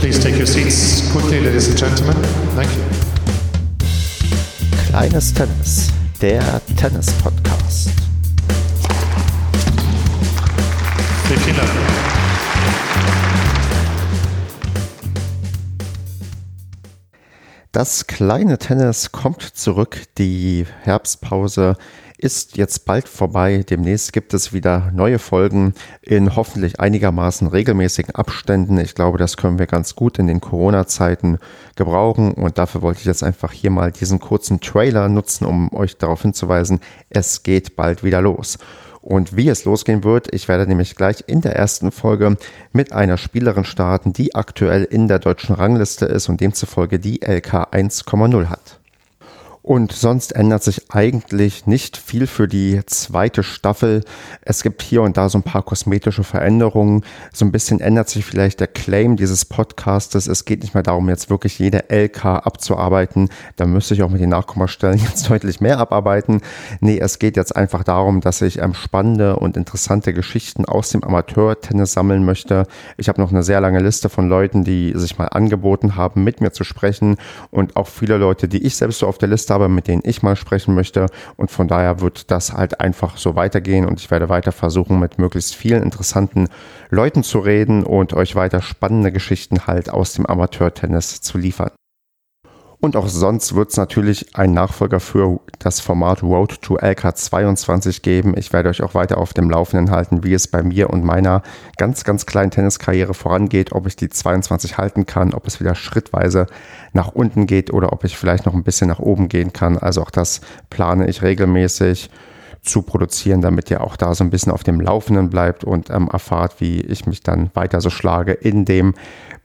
please take your seats quickly, ladies and gentlemen? Thank you. Kleines Tennis, der Tennis-Podcast. Vielen Dank. Das kleine Tennis kommt zurück. Die Herbstpause ist jetzt bald vorbei. Demnächst gibt es wieder neue Folgen in hoffentlich einigermaßen regelmäßigen Abständen. Ich glaube, das können wir ganz gut in den Corona-Zeiten gebrauchen. Und dafür wollte ich jetzt einfach hier mal diesen kurzen Trailer nutzen, um euch darauf hinzuweisen, es geht bald wieder los. Und wie es losgehen wird, ich werde nämlich gleich in der ersten Folge mit einer Spielerin starten, die aktuell in der deutschen Rangliste ist und demzufolge die LK 1,0 hat. Und sonst ändert sich eigentlich nicht viel für die zweite Staffel. Es gibt hier und da so ein paar kosmetische Veränderungen. So ein bisschen ändert sich vielleicht der Claim dieses Podcastes. Es geht nicht mehr darum, jetzt wirklich jede LK abzuarbeiten. Da müsste ich auch mit den Nachkommastellen jetzt deutlich mehr abarbeiten. Nee, es geht jetzt einfach darum, dass ich ähm, spannende und interessante Geschichten aus dem Amateur-Tennis sammeln möchte. Ich habe noch eine sehr lange Liste von Leuten, die sich mal angeboten haben, mit mir zu sprechen. Und auch viele Leute, die ich selbst so auf der Liste habe, mit denen ich mal sprechen möchte. Und von daher wird das halt einfach so weitergehen und ich werde weiter versuchen, mit möglichst vielen interessanten Leuten zu reden und euch weiter spannende Geschichten halt aus dem Amateurtennis zu liefern. Und auch sonst wird es natürlich einen Nachfolger für das Format Road to LK22 geben. Ich werde euch auch weiter auf dem Laufenden halten, wie es bei mir und meiner ganz, ganz kleinen Tenniskarriere vorangeht, ob ich die 22 halten kann, ob es wieder schrittweise nach unten geht oder ob ich vielleicht noch ein bisschen nach oben gehen kann. Also auch das plane ich regelmäßig zu produzieren, damit ihr auch da so ein bisschen auf dem Laufenden bleibt und ähm, erfahrt, wie ich mich dann weiter so schlage in dem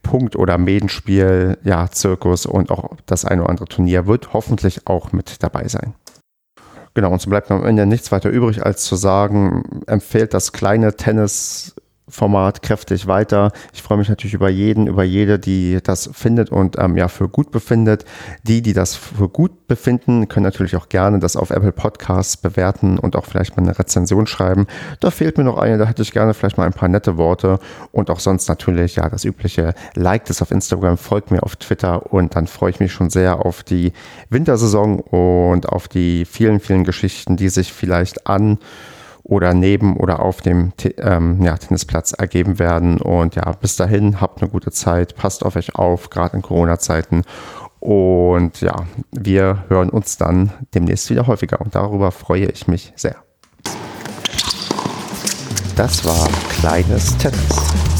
Punkt- oder Medenspiel, ja, Zirkus und auch das eine oder andere Turnier wird hoffentlich auch mit dabei sein. Genau, und so bleibt am Ende nichts weiter übrig, als zu sagen, empfehlt das kleine Tennis Format kräftig weiter. Ich freue mich natürlich über jeden, über jede, die das findet und ähm, ja für gut befindet. Die, die das für gut befinden, können natürlich auch gerne das auf Apple Podcasts bewerten und auch vielleicht mal eine Rezension schreiben. Da fehlt mir noch eine, da hätte ich gerne vielleicht mal ein paar nette Worte und auch sonst natürlich ja das übliche Like das auf Instagram, folgt mir auf Twitter und dann freue ich mich schon sehr auf die Wintersaison und auf die vielen, vielen Geschichten, die sich vielleicht an oder neben oder auf dem ähm, ja, Tennisplatz ergeben werden. Und ja, bis dahin, habt eine gute Zeit, passt auf euch auf, gerade in Corona-Zeiten. Und ja, wir hören uns dann demnächst wieder häufiger und darüber freue ich mich sehr. Das war kleines Tennis.